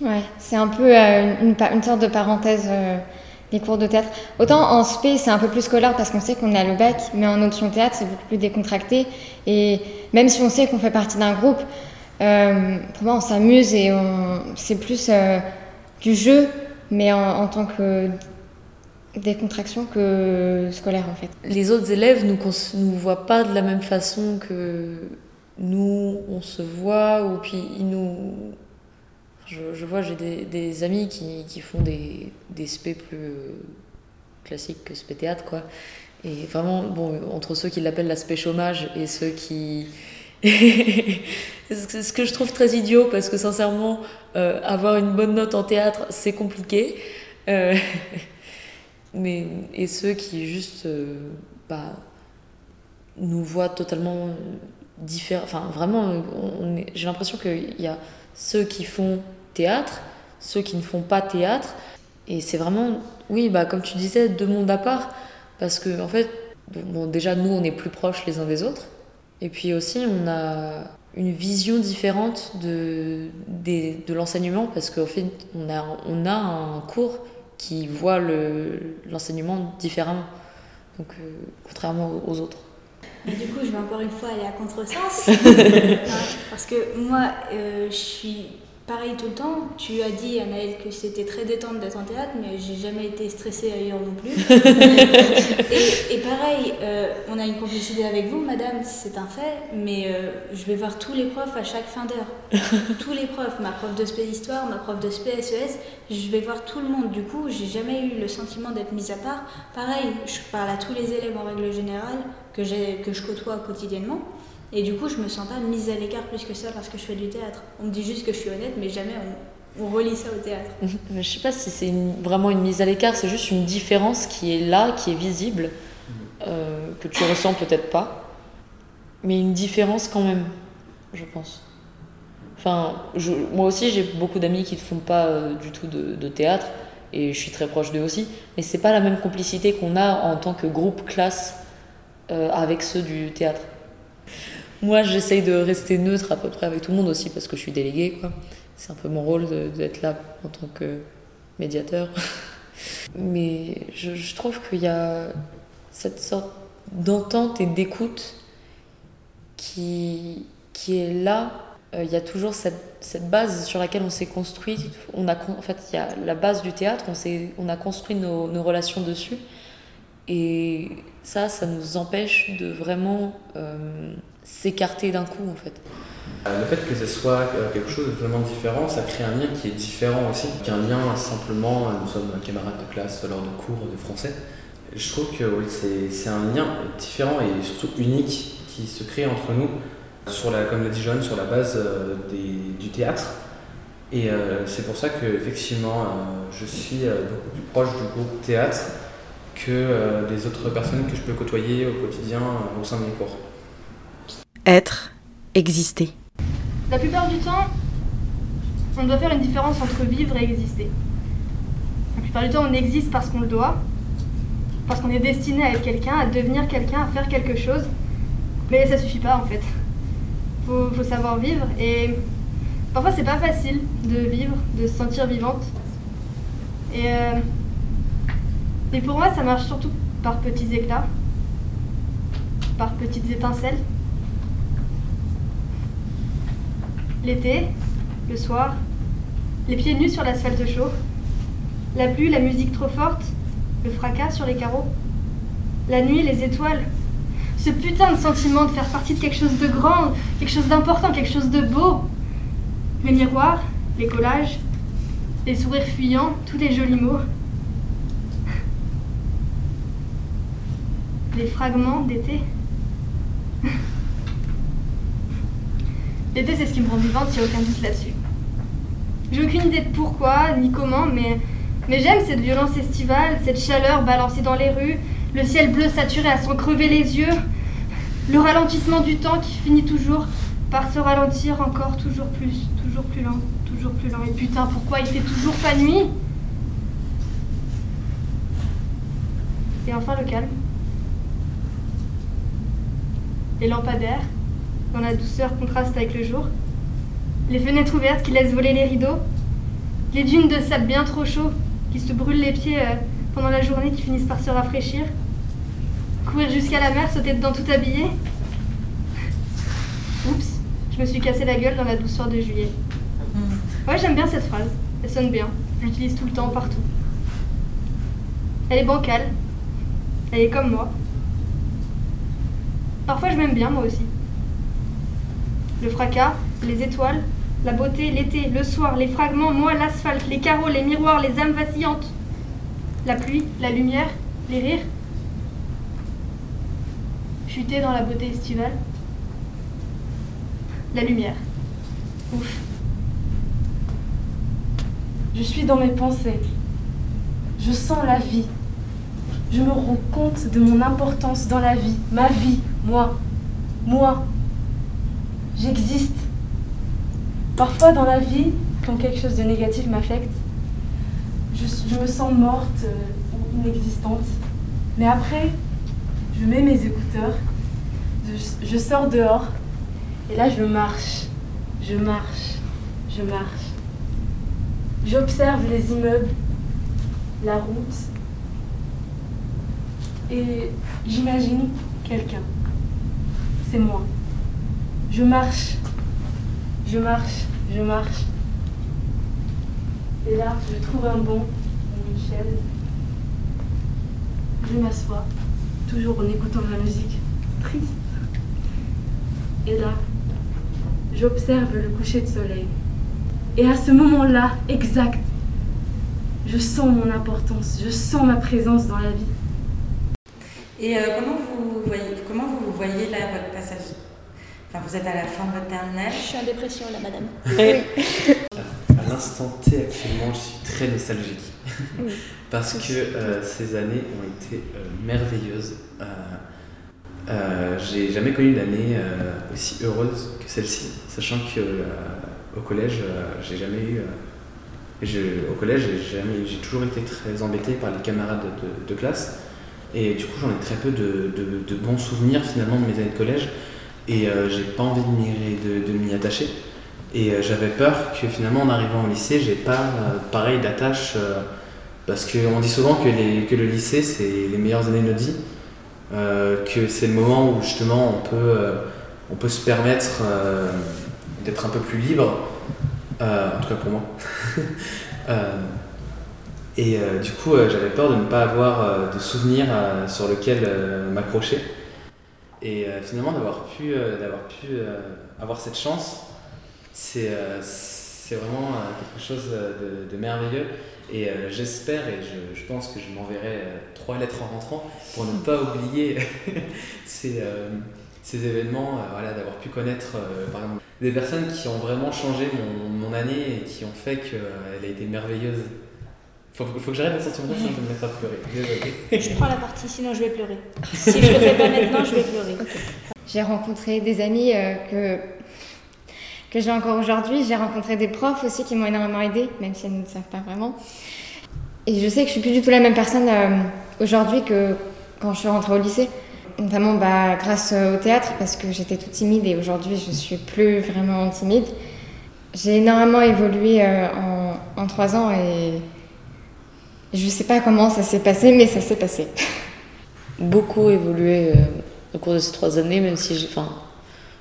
Ouais, c'est un peu euh, une, sorte de parenthèse, euh, cours de théâtre. Autant en SP, c'est un peu plus scolaire parce qu'on sait qu'on a le bac, mais en option théâtre, c'est beaucoup plus décontracté. Et même si on sait qu'on fait partie d'un groupe, euh, pour moi, on s'amuse et c'est plus euh, du jeu, mais en, tant que décontraction que scolaire en fait. Les autres élèves nous cons- nous voient pas de la même façon que nous, on se voit, ou puis ils nous. Je, vois, j'ai des, amis qui, qui font des, des SP plus classiques que SP théâtre, quoi. Et vraiment, bon, entre ceux qui l'appellent l'aspect chômage et ceux qui. ce que je trouve très idiot, parce que sincèrement, euh, avoir une bonne note en théâtre, c'est compliqué. Euh, mais, et ceux qui juste euh, bah, nous voient totalement différents. Enfin, vraiment, j'ai l'impression qu'il y a ceux qui font théâtre, ceux qui ne font pas théâtre. Et c'est vraiment, oui, bah, comme tu disais, deux mondes à part. Parce que, en fait, bon, déjà, nous, on est plus proches les uns des autres. Et puis aussi, on a une vision différente de, des- de l'enseignement parce qu'en fait, on a, on a un cours qui voit le- l'enseignement différemment, donc euh, contrairement aux autres. Mais du coup, je vais encore une fois aller à contresens. Parce que moi, euh, je suis pareil tout le temps. Tu as dit, Anaël, que c'était très détente d'être en théâtre, mais j'ai jamais été stressée ailleurs non plus. et, et pareil, euh, on a une complicité avec vous, madame, c'est un fait, mais euh, je vais voir tous les profs à chaque fin d'heure. tous les profs, ma prof de spé histoire, ma prof de spé SES, je vais voir tout le monde. Du coup, j'ai jamais eu le sentiment d'être mise à part. Pareil, je parle à tous les élèves en règle générale que je côtoie quotidiennement. Et du coup, je me sens pas mise à l'écart plus que ça parce que je fais du théâtre. On me dit juste que je suis honnête, mais jamais on, on relie ça au théâtre. Je sais pas si c'est vraiment une mise à l'écart, c'est juste une différence qui est là, qui est visible, euh, que tu ressens peut-être pas, mais une différence quand même, je pense. Enfin, je- moi aussi, j'ai beaucoup d'amis qui ne font pas euh, du tout de, de théâtre, et je suis très proche d'eux aussi, mais c'est pas la même complicité qu'on a en tant que groupe classe euh, avec ceux du théâtre. Moi, j'essaye de rester neutre à peu près avec tout le monde aussi parce que je suis déléguée, quoi. C'est un peu mon rôle d'être là en tant que médiateur. Mais je, trouve qu'il y a cette sorte d'entente et d'écoute qui, qui est là. Euh, Il y a toujours cette, cette base sur laquelle on s'est construit. On a, en fait, il y a la base du théâtre, on, on a construit nos, nos relations dessus. Et ça, ça nous empêche de vraiment euh, s'écarter d'un coup en fait. Euh, Le fait que ce soit euh, quelque chose de vraiment différent, ça crée un lien qui est différent aussi qu'un lien simplement, euh, nous sommes camarades de classe lors de cours de français. Je trouve que oui, c'est un lien différent et surtout unique qui se crée entre nous, sur la, comme l'a dit Joanne, sur la base des- du théâtre. Et c'est pour ça que effectivement, je suis beaucoup plus proche du groupe théâtre que des autres personnes que je peux côtoyer au quotidien au sein de mes cours. Être, exister. La plupart du temps, on doit faire une différence entre vivre et exister. La plupart du temps, on existe parce qu'on le doit, parce qu'on est destiné à être quelqu'un, à devenir quelqu'un, à faire quelque chose. Mais ça suffit pas en fait. Faut, faut savoir vivre et parfois c'est pas facile de vivre, de se sentir vivante. Et, euh, et pour moi, ça marche surtout par petits éclats, par petites étincelles. L'été, le soir, les pieds nus sur l'asphalte chaud, la pluie, la musique trop forte, le fracas sur les carreaux, la nuit, les étoiles. Ce putain de sentiment de faire partie de quelque chose de grand, quelque chose d'important, quelque chose de beau. Les miroirs, les collages, les sourires fuyants, tous les jolis mots. Les fragments d'été. L'été, c'est ce qui me rend vivante, il n'y a aucun doute là-dessus. J'ai aucune idée de pourquoi, ni comment, mais, mais j'aime cette violence estivale, cette chaleur balancée dans les rues, le ciel bleu saturé à s'en crever les yeux, le ralentissement du temps qui finit toujours par se ralentir encore toujours plus, toujours plus lent, toujours plus lent. Et putain, pourquoi il fait toujours pas nuit? Et enfin le calme. Les lampadaires, dans la douceur contraste avec le jour. Les fenêtres ouvertes qui laissent voler les rideaux. Les dunes de sable bien trop chaud qui se brûlent les pieds euh, pendant la journée qui finissent par se rafraîchir. Courir jusqu'à la mer, sauter dedans tout habillé. Oups, je me suis cassé la gueule dans la douceur de juillet. Ouais, j'aime bien cette phrase. Elle sonne bien. Je l'utilise tout le temps, partout. Elle est bancale. Elle est comme moi. Parfois, je m'aime bien, moi aussi. Le fracas, les étoiles, la beauté, l'été, le soir, les fragments, moi, l'asphalte, les carreaux, les miroirs, les âmes vacillantes. La pluie, la lumière, les rires. Chuter dans la beauté estivale. La lumière. Ouf. Je suis dans mes pensées. Je sens la vie. Je me rends compte de mon importance dans la vie. Ma vie, moi. Moi. J'existe. Parfois dans la vie, quand quelque chose de négatif m'affecte, je, me sens morte euh, ou inexistante. Mais après, je mets mes écouteurs, je sors dehors, et là je marche, je marche, je marche. J'observe les immeubles, la route, et j'imagine quelqu'un. C'est moi. Je marche, je marche, je marche. Et là, je trouve un banc, une chaise. Je m'assois, toujours en écoutant la musique triste. Et là, j'observe le coucher de soleil. Et à ce moment-là, exact, je sens mon importance, je sens ma présence dans la vie. Et euh, comment vous voyez, comment Enfin, vous êtes à la fin de votre terminale. Je suis en dépression là, madame. À l'instant T, actuellement, je suis très nostalgique. Oui. Parce que euh, ces années ont été euh, merveilleuses. Euh, euh, j'ai jamais connu d'année euh, aussi heureuse que celle-ci, sachant que euh, au collège, euh, j'ai jamais eu. euh, je- au collège, j'ai toujours été très embêté par les camarades de, de classe. Et du coup, j'en ai très peu de, de- de bons souvenirs finalement de mes années de collège. Et euh, j'ai pas envie de m'y, attacher. Et euh, j'avais peur que finalement, en arrivant au lycée, j'ai pas euh, pareil d'attache. parce qu'on dit souvent que, le lycée, c'est les meilleures années de vie. que c'est le moment où justement on peut, on peut se permettre d'être un peu plus libre. En tout cas pour moi. Et du coup, j'avais peur de ne pas avoir de souvenirs sur lequel m'accrocher. Et euh, finalement, d'avoir pu, euh, d'avoir pu euh, avoir cette chance, c'est c'est vraiment quelque chose de, merveilleux. Et j'espère, et je, je pense que je m'enverrai trois lettres en rentrant pour ne pas oublier ces, ces événements, voilà, d'avoir pu connaître par exemple, des personnes qui ont vraiment changé mon, mon année et qui ont fait qu'elle a été merveilleuse. Faut, faut que j'arrête de sortir mon sinon je vais me mettre à pleurer. Désolé. Je prends la partie, sinon je vais pleurer. Si je le fais pas maintenant, je vais pleurer. J'ai rencontré des amis euh, que, que j'ai encore aujourd'hui. J'ai rencontré des profs aussi qui m'ont énormément aidé, même si elles ne le savent pas vraiment. Et je sais que je suis plus du tout la même personne euh, aujourd'hui que quand je suis rentrée au lycée. Notamment bah, grâce au théâtre, parce que j'étais toute timide et aujourd'hui je suis plus vraiment timide. J'ai énormément évolué euh, en, en trois ans et je sais pas comment ça s'est passé, mais ça s'est passé. beaucoup évolué euh, au cours de ces trois années, même si j'ai,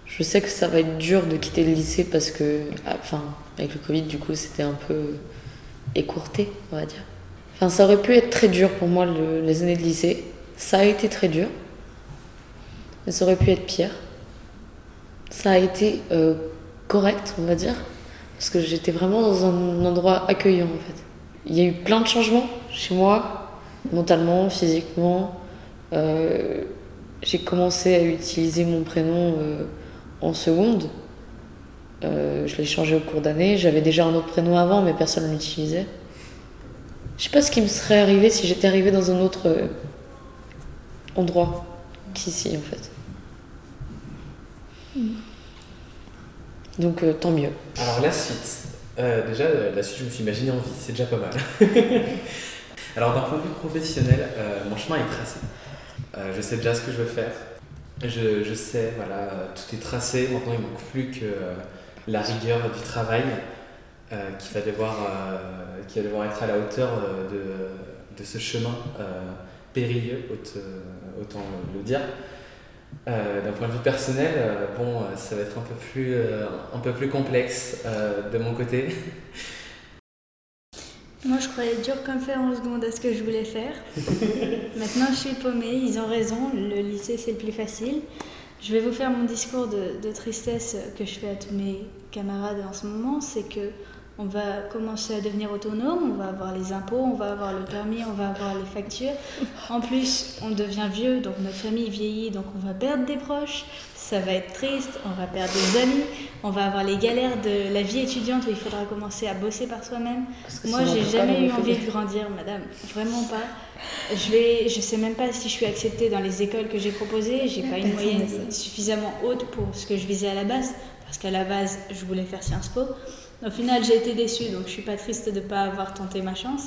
je sais que ça va être dur de quitter le lycée parce que, ah, enfin, avec le Covid, du coup, c'était un peu écourté, on va dire. Enfin, ça aurait pu être très dur pour moi le- les années de lycée. Ça a été très dur, mais ça aurait pu être pire. Ça a été euh, correct, on va dire, parce que j'étais vraiment dans un endroit accueillant en fait. Il y a eu plein de changements chez moi, mentalement, physiquement. Euh, j'ai commencé à utiliser mon prénom euh, en seconde. Euh, je l'ai changé au cours d'année. J'avais déjà un autre prénom avant, mais personne ne l'utilisait. Je sais pas ce qui me serait arrivé si j'étais arrivée dans un autre endroit qu'ici, en fait. Donc, euh, tant mieux. Alors la suite. Euh, déjà, euh, la suite, je me suis imaginé en vie, c'est déjà pas mal. Alors d'un point de vue professionnel, euh, mon chemin est tracé. Je sais déjà ce que je veux faire. Je, sais, voilà, tout est tracé. Maintenant, il manque plus que la rigueur du travail qui, va devoir, va devoir être à la hauteur de, ce chemin périlleux, autant le dire. Euh, D'un point de vue personnel, euh, bon, euh, ça va être un peu plus, euh, un peu plus complexe de mon côté. Moi, je croyais dur comme fer en seconde à ce que je voulais faire. Maintenant, je suis paumée. Ils ont raison. Le lycée, c'est le plus facile. Je vais vous faire mon discours de, de tristesse que je fais à tous mes camarades en ce moment. C'est que on va commencer à devenir autonome. On va avoir les impôts, on va avoir le permis, on va avoir les factures. En plus, on devient vieux, donc notre famille vieillit, donc on va perdre des proches. Ça va être triste. On va perdre des amis. On va avoir les galères de la vie étudiante où il faudra commencer à bosser par soi-même. Moi, j'ai jamais eu envie de grandir, madame. Vraiment pas. Je vais, je sais même pas si je suis acceptée dans les écoles que j'ai proposées. J'ai pas une moyenne suffisamment haute pour ce que je visais à la base, parce qu'à la base, je voulais faire Sciences Po. Au final, j'ai été déçue, donc je suis pas triste de pas avoir tenté ma chance.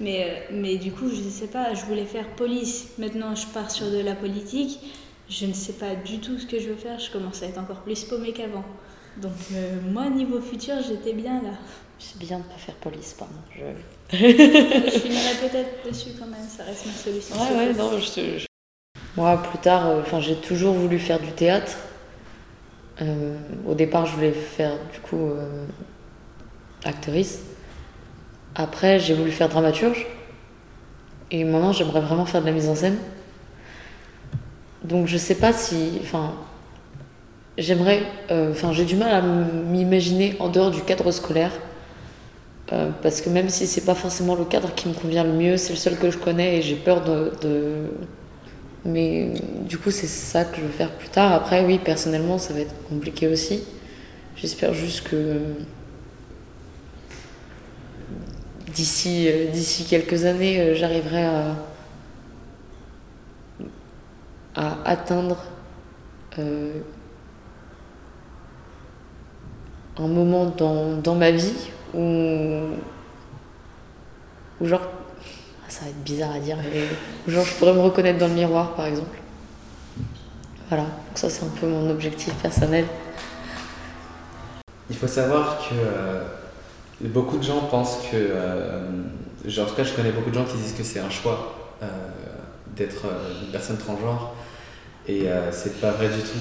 Mais, euh, mais du coup, je ne sais pas, je voulais faire police. Maintenant, je pars sur de la politique. Je ne sais pas du tout ce que je veux faire. Je commence à être encore plus paumée qu'avant. Donc, euh, moi, niveau futur, j'étais bien là. C'est bien de pas faire police, pardon. je finirai peut-être dessus quand même, ça reste ma solution. Ouais, ouais, non, je je- Moi, plus tard, euh, j'ai toujours voulu faire du théâtre. Euh, au départ, je voulais faire, du coup, euh, actrice. Après, j'ai voulu faire dramaturge. Et maintenant, j'aimerais vraiment faire de la mise en scène. Donc, je sais pas si. Enfin, j'aimerais. euh, Enfin, j'ai du mal à m'imaginer en dehors du cadre scolaire. Euh, parce que même si c'est pas forcément le cadre qui me convient le mieux, c'est le seul que je connais et j'ai peur de, de- Mais du coup, c'est ça que je veux faire plus tard. Après, oui, personnellement, ça va être compliqué aussi. J'espère juste que d'ici euh, d'ici quelques années, euh, j'arriverai à, atteindre euh, un moment dans, dans ma vie où, où genre, ah, ça va être bizarre à dire, mais où genre je pourrais me reconnaître dans le miroir par exemple. Voilà, donc ça c'est un peu mon objectif personnel. Il faut savoir que beaucoup de gens pensent que. euh, en tout cas, je connais beaucoup de gens qui disent que c'est un choix euh, d'être euh, une personne transgenre. Et c'est pas vrai du tout.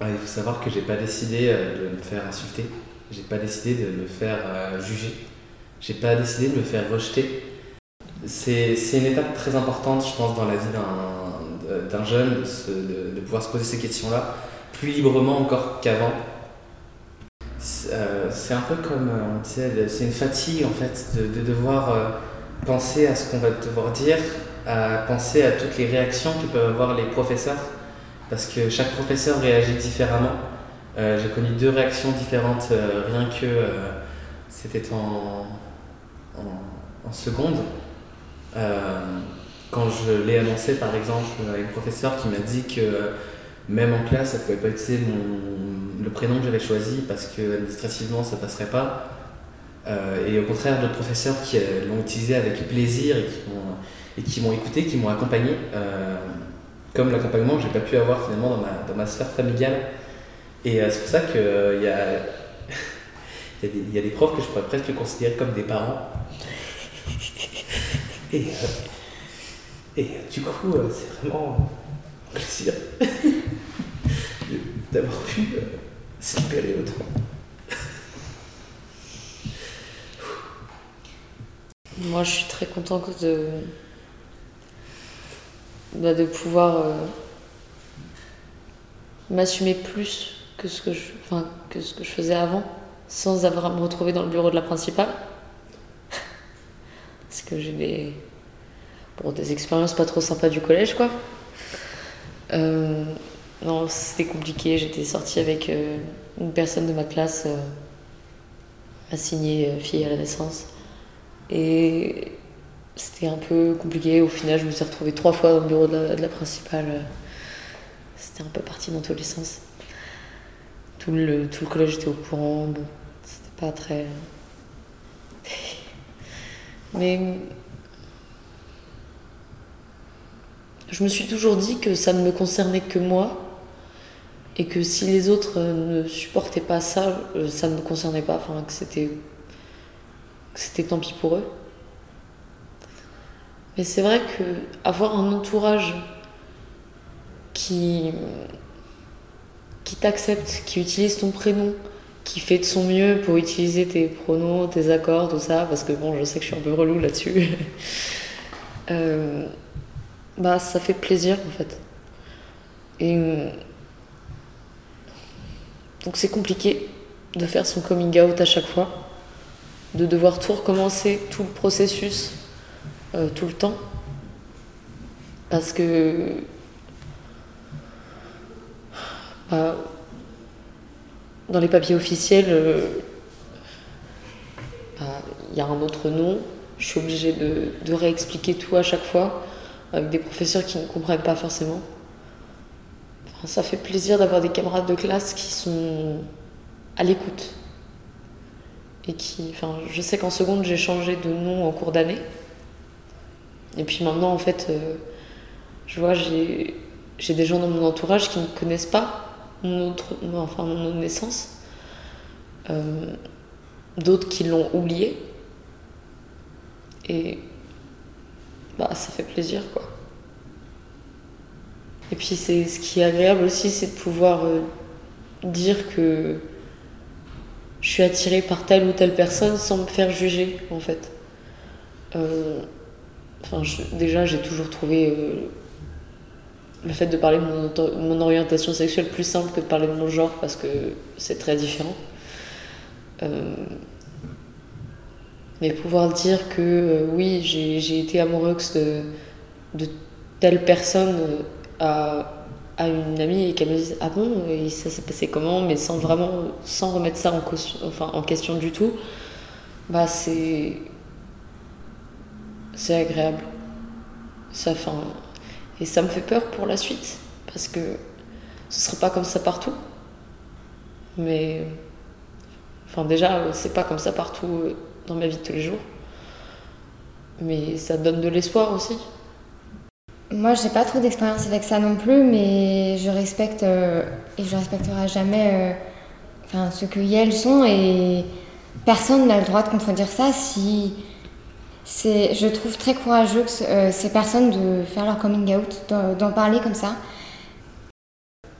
Il faut savoir que j'ai pas décidé de me faire insulter. J'ai pas décidé de me faire juger. j'ai pas décidé de me faire rejeter. C'est une étape très importante, je pense, dans la vie d'un jeune, de, pouvoir se poser ces questions-là plus librement encore qu'avant. Euh, c'est un peu comme, euh, on disait, c'est une fatigue en fait de, de devoir euh, penser à ce qu'on va devoir dire, à penser à toutes les réactions que peuvent avoir les professeurs, parce que chaque professeur réagit différemment. J'ai connu deux réactions différentes, rien que c'était en, en, seconde. quand je l'ai annoncé par exemple à une professeure qui m'a dit que même en classe, ne pouvait pas utiliser le prénom que j'avais choisi parce que administrativement ça passerait pas. Euh, et au contraire, d'autres professeurs qui euh, l'ont utilisé avec plaisir et qui m'ont écouté, qui m'ont accompagné, euh, comme l'accompagnement que j'ai pas pu avoir finalement dans ma, dans ma sphère familiale. Et c'est pour ça qu'il y a, il y, a des profs que je pourrais presque considérer comme des parents. Et, et du coup, c'est vraiment plaisir d'avoir pu euh, se libérer autant. Moi, je suis très contente de, bah, de pouvoir euh, m'assumer plus que ce que, je, enfin, que ce que je faisais avant, sans avoir à me retrouver dans le bureau de la principale. Parce que j'ai des, bon, des expériences pas trop sympas du collège, quoi. Euh, non, c'était compliqué. J'étais sortie avec euh, une personne de ma classe euh, assignée fille à la naissance. Et c'était un peu compliqué. Au final, je me suis retrouvée trois fois dans le bureau de la, principale. C'était un peu parti dans tous les sens. Tout le, tout le collège était au courant. Bon, c'était pas très. Mais je me suis toujours dit que ça ne me concernait que moi et que si les autres ne supportaient pas ça, euh, ça ne me concernait pas, enfin que c'était c'était tant pis pour eux. Mais c'est vrai que avoir un entourage qui qui t'accepte, qui utilise ton prénom, qui fait de son mieux pour utiliser tes pronoms, tes accords, tout ça, parce que bon, je sais que je suis un peu relou là-dessus. euh, bah ça fait plaisir en fait. Et donc c'est compliqué de faire son coming out à chaque fois, de devoir tout recommencer, tout le processus, euh, tout le temps. Parce que bah, dans les papiers officiels, euh, bah, il y a un autre nom, je suis obligée de réexpliquer tout à chaque fois avec des professeurs qui ne comprennent pas forcément. ça fait plaisir d'avoir des camarades de classe qui sont à l'écoute. Et qui, enfin, je sais qu'en seconde, j'ai changé de nom en cours d'année. Et puis maintenant, en fait, euh, je vois, j'ai, j'ai des gens dans mon entourage qui ne connaissent pas mon autre, enfin, mon nom de naissance. Euh, d'autres qui l'ont oublié. Et bah, ça fait plaisir quoi. Et puis c'est ce qui est agréable aussi, c'est de pouvoir euh, dire que je suis attirée par telle ou telle personne sans me faire juger en fait. Euh, enfin, déjà j'ai toujours trouvé euh, le fait de parler de mon, mon, orientation sexuelle plus simple que de parler de mon genre parce que c'est très différent. Mais pouvoir dire que euh, oui, j'ai été amoureuse de, de telle personne euh, à, à, une amie et qu'elle me dise Ah bon, et ça s'est passé comment? Mais sans vraiment, sans remettre ça en, enfin, en question du tout, bah c'est. C'est agréable. Ça, fin, et ça me fait peur pour la suite, parce que ce serait pas comme ça partout. Mais. Enfin, déjà, c'est pas comme ça partout euh, dans ma vie de tous les jours. Mais ça donne de l'espoir aussi. Moi, j'ai pas trop d'expérience avec ça non plus, mais je respecte euh, et je respecterai jamais euh, enfin, ce que elles sont et personne n'a le droit de contredire ça si je trouve très courageux euh, ces personnes de faire leur coming out, d'en parler comme ça.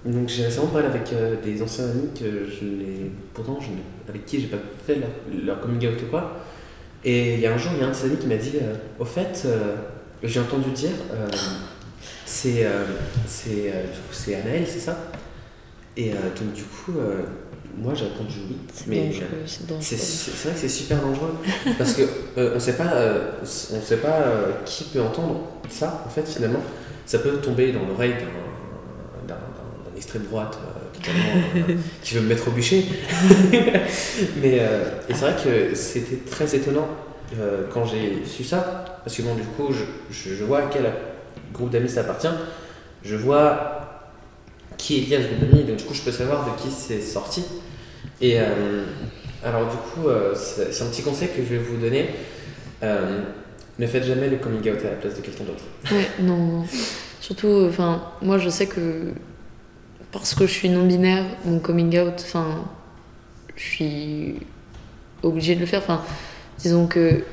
Donc j'ai récemment parlé avec des anciens amis que je n'ai pourtant je avec qui j'ai pas fait leur, coming out ou quoi, Et il y a un jour, il y a un de ses amis qui m'a dit euh, Au fait, euh, j'ai entendu dire, euh, c'est euh, c'est euh, c'est Anaël, c'est ça? Et euh, donc, du coup, euh, moi j'ai répondu oui. C'est mais dangereux, euh, c'est dangereux. c'est c'est vrai que c'est super dangereux parce euh, on sait pas, euh, on sait pas euh, qui peut entendre ça. En fait, finalement, ça peut tomber dans l'oreille d'un extrême droite euh, euh, qui veut me mettre au bûcher. Mais euh, c'est vrai que c'était très étonnant quand j'ai su ça parce que bon, du coup, je, je- vois à quel groupe d'amis ça appartient. Je vois qui est lié à ce groupe d'amis, donc du coup, je peux savoir de qui c'est sorti. Et alors, du coup, c'est un petit conseil que je vais vous donner. Ne faites jamais le coming out à la place de quelqu'un d'autre. Ouais, non, non. Surtout, enfin, moi je sais que parce que je suis non-binaire, mon coming out, enfin, je suis obligée de le faire. Enfin, disons que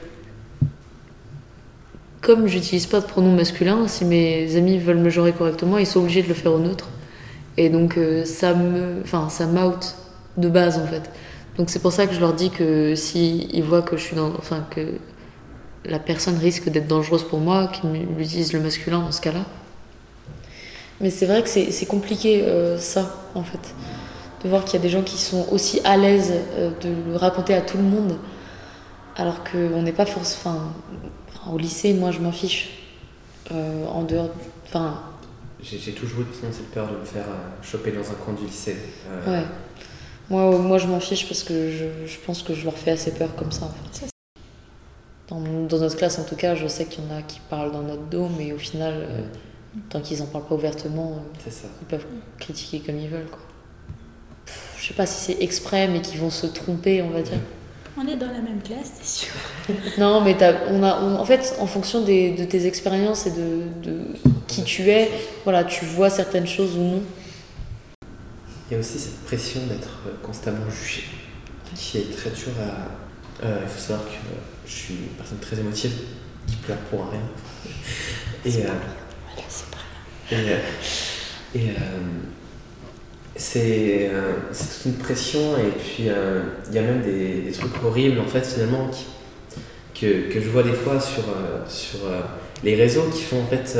comme j'utilise pas de pronom masculin, si mes amis veulent me genrer correctement, ils sont obligés de le faire au neutre. Et donc euh, ça me, enfin, ça m'out de base en fait. Donc c'est pour ça que je leur dis que si ils voient que je suis dans, enfin que la personne risque d'être dangereuse pour moi, qu'ils utilisent le masculin dans ce cas-là. Mais c'est vrai que c'est c'est compliqué ça en fait, de voir qu'il y a des gens qui sont aussi à l'aise euh, de le raconter à tout le monde, alors qu'on n'est pas forcément. Enfin, au lycée, moi je m'en fiche. Euh, en dehors. Enfin, J'ai toujours eu cette peur de me faire euh, choper dans un coin du lycée. Euh, ouais. Moi, moi je m'en fiche parce que je, je pense que je leur fais assez peur comme ça en fait. Dans, notre classe, en tout cas, je sais qu'il y en a qui parlent dans notre dos, mais au final, euh, tant qu'ils en parlent pas ouvertement, euh, ils peuvent critiquer comme ils veulent. Quoi. Pff, je sais pas si c'est exprès, mais qu'ils vont se tromper, on va dire. On est dans la même classe, t'es sûr? Non, mais t'as- on a, on- en fait, en fonction des- de tes expériences et de, de qui tu es, voilà, tu vois certaines choses ou non. Il y a aussi cette pression d'être euh, constamment jugé, qui est très dure à. euh, il faut savoir que je suis une personne très émotive, qui pleure pour rien. Et, euh, et, euh, et, euh, c'est euh, c'est toute une pression, et puis il y a même des, trucs horribles, en fait, finalement, qui, que, que je vois des fois sur, sur les réseaux qui font en fait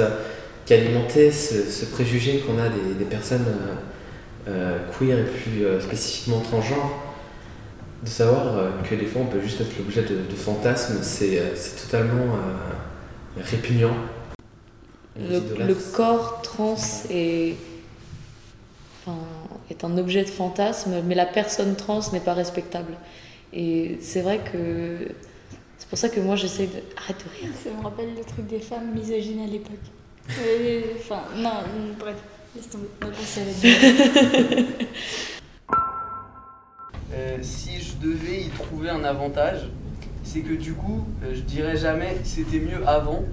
qu'alimenter ce, préjugé qu'on a des, personnes queer et plus spécifiquement transgenres, de savoir que des fois on peut juste être l'objet de, de fantasmes, c'est totalement répugnant. Le, le corps trans est, enfin, est un objet de fantasme, mais la personne trans n'est pas respectable. Et c'est vrai que c'est pour ça que moi j'essaie de. Arrête de rire. Ça me rappelle le truc des femmes misogynes à l'époque. Enfin, non, bref, laisse tomber. Euh, si je devais y trouver un avantage, c'est que du coup, euh, je dirais jamais c'était mieux avant,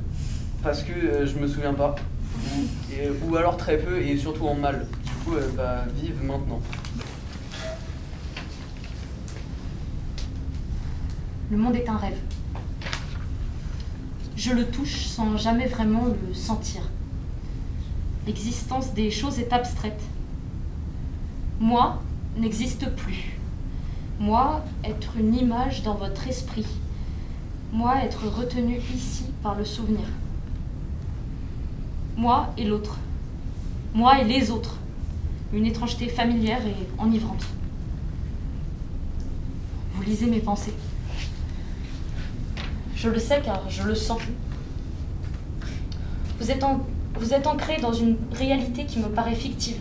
parce que euh, je me souviens pas, ou, alors très peu et surtout en mal. Du coup, euh, bah, vive maintenant. Le monde est un rêve. Je le touche sans jamais vraiment le sentir. L'existence des choses est abstraite. Moi n'existe plus. Moi, être une image dans votre esprit. Moi, être retenu ici par le souvenir. Moi et l'autre. Moi et les autres. Une étrangeté familière et enivrante. Vous lisez mes pensées. Je le sais car je le sens. Vous êtes, en- dans une réalité qui me paraît fictive.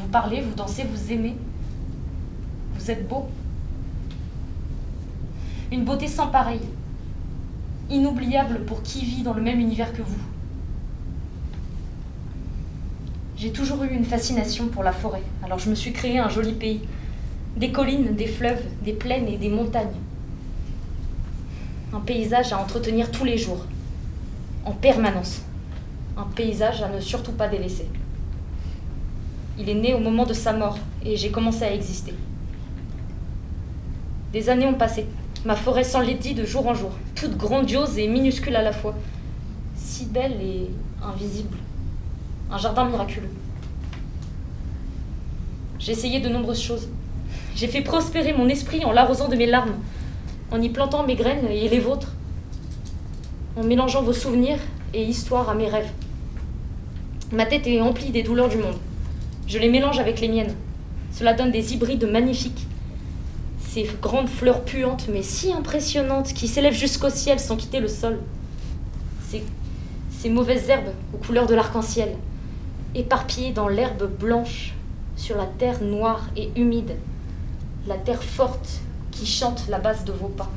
Vous parlez, vous dansez, vous aimez. Vous êtes beau. Une beauté sans pareille. Inoubliable pour qui vit dans le même univers que vous. J'ai toujours eu une fascination pour la forêt, alors je me suis créé un joli pays. Des collines, des fleuves, des plaines et des montagnes. Un paysage à entretenir tous les jours, en permanence. Un paysage à ne surtout pas délaisser. Il est né au moment de sa mort et j'ai commencé à exister. Des années ont passé. Ma forêt s'enlaidit de jour en jour, toute grandiose et minuscule à la fois. Si belle et invisible. Un jardin miraculeux. J'ai essayé de nombreuses choses. J'ai fait prospérer mon esprit en l'arrosant de mes larmes. en y plantant mes graines et les vôtres, en mélangeant vos souvenirs et histoires à mes rêves. Ma tête est emplie des douleurs du monde. Je les mélange avec les miennes. Cela donne des hybrides magnifiques. Ces grandes fleurs puantes, mais si impressionnantes, qui s'élèvent jusqu'au ciel sans quitter le sol. Ces, mauvaises herbes aux couleurs de l'arc-en-ciel, éparpillées dans l'herbe blanche, sur la terre noire et humide, la terre forte qui chante la base de vos pas.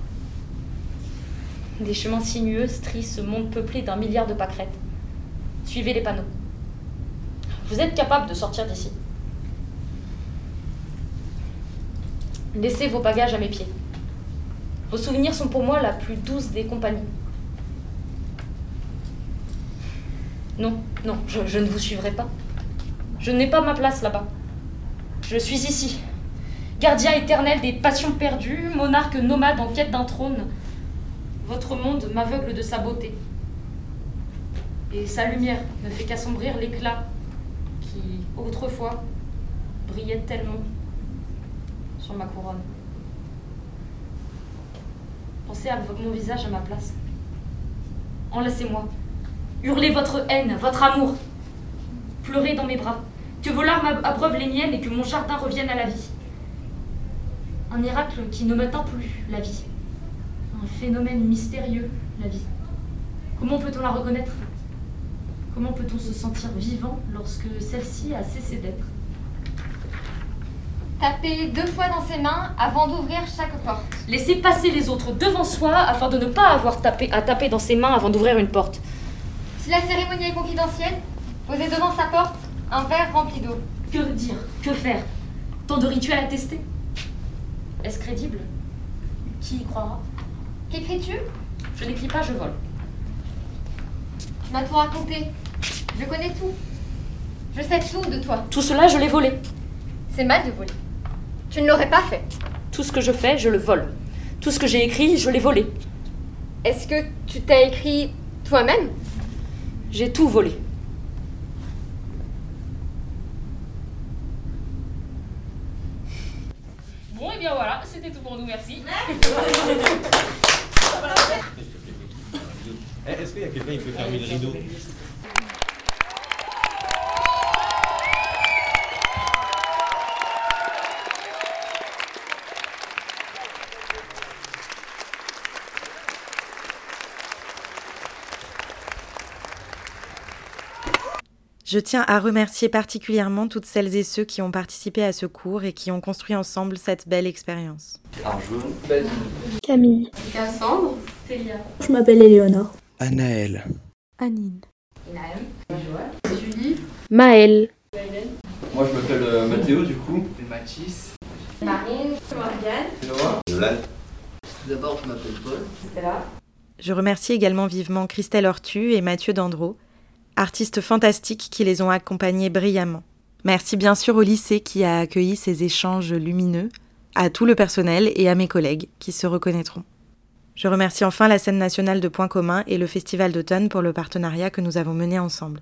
Des chemins sinueux strient ce monde peuplé d'un milliard de pâquerettes. Suivez les panneaux. Vous êtes capable de sortir d'ici. Laissez vos bagages à mes pieds. Vos souvenirs sont pour moi la plus douce des compagnies. Non, non, je, ne vous suivrai pas. Je n'ai pas ma place là-bas. Je suis ici, gardien éternel des passions perdues, monarque nomade en quête d'un trône. Votre monde m'aveugle de sa beauté. Et sa lumière ne fait qu'assombrir l'éclat qui, autrefois, brillait tellement sur ma couronne. Pensez à mon visage à ma place. Enlacez-moi. Hurlez votre haine, votre amour. Pleurez dans mes bras. Que vos larmes abreuvent les miennes et que mon jardin revienne à la vie. Un miracle qui ne m'atteint plus, la vie. Un phénomène mystérieux, la vie. Comment peut-on la reconnaître? Comment peut-on se sentir vivant lorsque celle-ci a cessé d'être? Tapez deux fois dans ses mains avant d'ouvrir chaque porte. Laissez passer les autres devant soi afin de ne pas avoir tapé, à taper dans ses mains avant d'ouvrir une porte. Si la cérémonie est confidentielle, posez devant sa porte un verre rempli d'eau. Que dire? Que faire? Tant de rituels à tester? Est-ce crédible? Qui y croira? Qu'écris-tu? Je n'écris pas, je vole. Tu m'as tout raconté. Je connais tout. Je sais tout de toi. Tout cela, je l'ai volé. C'est mal de voler. Tu ne l'aurais pas fait. Tout ce que je fais, je le vole. Tout ce que j'ai écrit, je l'ai volé. Est-ce que tu t'as écrit toi-même? J'ai tout volé. Bon, et bien voilà, c'était tout pour nous, merci. Eh, Est-ce qu'il y a quelqu'un qui peut fermer le rideau? Je tiens à remercier particulièrement toutes celles et ceux qui ont participé à ce cours et qui ont construit ensemble cette belle expérience. Camille. Cassandre. Célia. Je m'appelle Éléonore. Anaël. Anine. Julie. Maël. Moi, je m'appelle euh, Mathéo, du coup. Mathis. Marine. Morgane. Noah. Yolan. D'abord, je m'appelle Paul. Je remercie également vivement Christelle Ortu et Mathieu Dandreau, artistes fantastiques qui les ont accompagnés brillamment. Merci bien sûr au lycée qui a accueilli ces échanges lumineux, à tout le personnel et à mes collègues qui se reconnaîtront. Je remercie enfin la scène nationale de Points communs et le Festival d'automne pour le partenariat que nous avons mené ensemble.